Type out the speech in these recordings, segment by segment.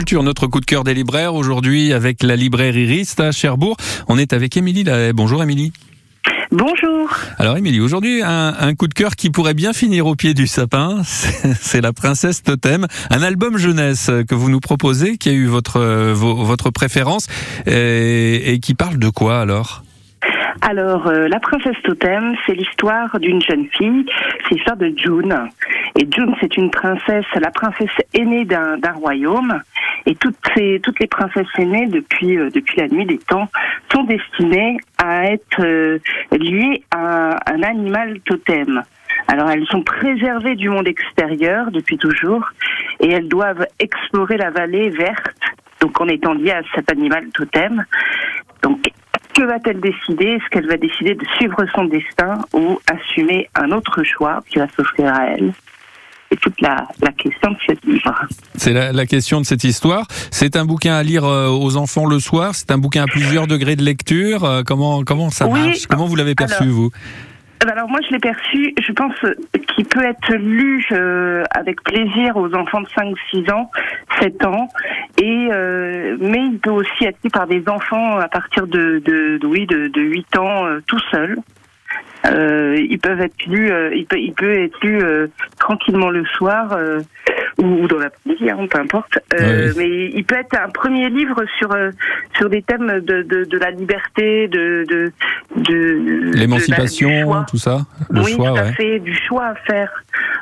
Culture, notre coup de cœur des libraires aujourd'hui avec la librairie Rist à Cherbourg. On est avec Émilie. Bonjour Émilie. Bonjour. Alors Émilie, aujourd'hui un, coup de cœur qui pourrait bien finir au pied du sapin, c'est La Princesse Totem, un album jeunesse que vous nous proposez, qui a eu votre, votre préférence et, et qui parle de quoi alors? Alors, euh, la princesse Totem, c'est l'histoire d'une jeune fille, c'est l'histoire de June. Et June, c'est une princesse, la princesse aînée d'un royaume. Et toutes, ces, toutes les princesses aînées, depuis, euh, depuis la nuit des temps, sont destinées à être euh, liées à un animal totem. Alors elles sont préservées du monde extérieur depuis toujours et elles doivent explorer la vallée verte, donc en étant liées à cet animal totem. Donc que va-t-elle décider? Est-ce qu'elle va décider de suivre son destin ou assumer un autre choix qui va s'offrir à elle? C'est toute la, question de ce livre. C'est la, question de cette histoire. C'est un bouquin à lire euh, aux enfants le soir. C'est un bouquin à plusieurs degrés de lecture. Euh, comment comment ça marche? Comment vous l'avez perçu vous? euh, alors moi je l'ai perçu, je pense qu'il peut être lu euh, avec plaisir aux enfants de 5, 6 ans, 7 ans, et euh, mais il peut aussi être lu par des enfants à partir de, de, oui, de, de 8 ans tout seuls. ils peuvent être lus, il peut, il peut être lu tranquillement le soir ou, dans la midi, hein, peu importe. Euh, mais il peut être un premier livre sur euh, sur des thèmes de, de, de la liberté, de de, de l'émancipation, tout ça. Le oui, choix, tout à fait, du choix à faire,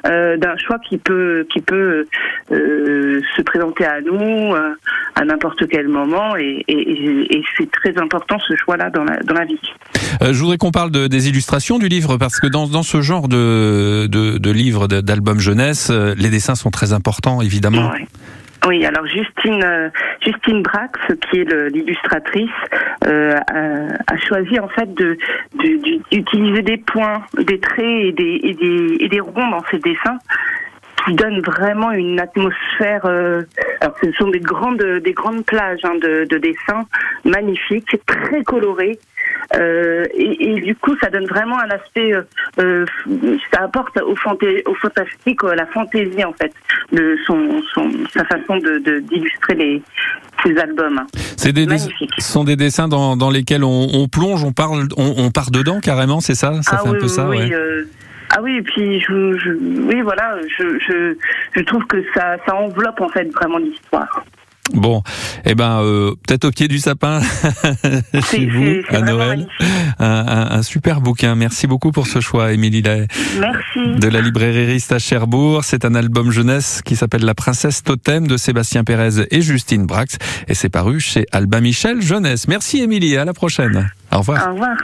euh, d'un choix qui peut qui peut euh, se présenter à nous euh, à n'importe quel moment, et, et, et c'est très important ce choix-là dans la dans la vie. Euh, je voudrais qu'on parle de, des illustrations du livre parce que dans, dans ce genre de, de, de livre, d'album jeunesse, les dessins sont très importants important, évidemment. Oui. alors Justine, euh, Justine Brax, qui est l'illustratrice, euh, a, choisi en fait de d'utiliser des points, des traits et des, et des, et des ronds dans ses dessins qui donnent vraiment une atmosphère. Euh, alors ce sont des grandes des grandes plages hein, de, de dessins magnifiques, très colorés. Euh, et, et, du coup, ça donne vraiment un aspect, euh, euh ça apporte au, au fantastique, à la fantaisie en fait, de son, son sa façon de d'illustrer les ses albums. C'est des ce sont des dessins dans, dans lesquels on, on, plonge, on parle, on, on part dedans carrément, c'est ça? Ça ah fait un peu ça, oui, ouais. Ah oui, et puis je, je, oui, voilà, je, je, je trouve que ça, ça enveloppe en fait vraiment l'histoire. Bon, eh ben euh, peut-être au pied du sapin chez vous à Noël. Un, super bouquin. Merci beaucoup pour ce choix, Émilie. Merci. De la librairie Rist à Cherbourg. C'est un album jeunesse qui s'appelle La Princesse Totem de Sébastien Pérez et Justine Brax et c'est paru chez Alba Michel Jeunesse. Merci Émilie. À la prochaine. Au revoir. Au revoir.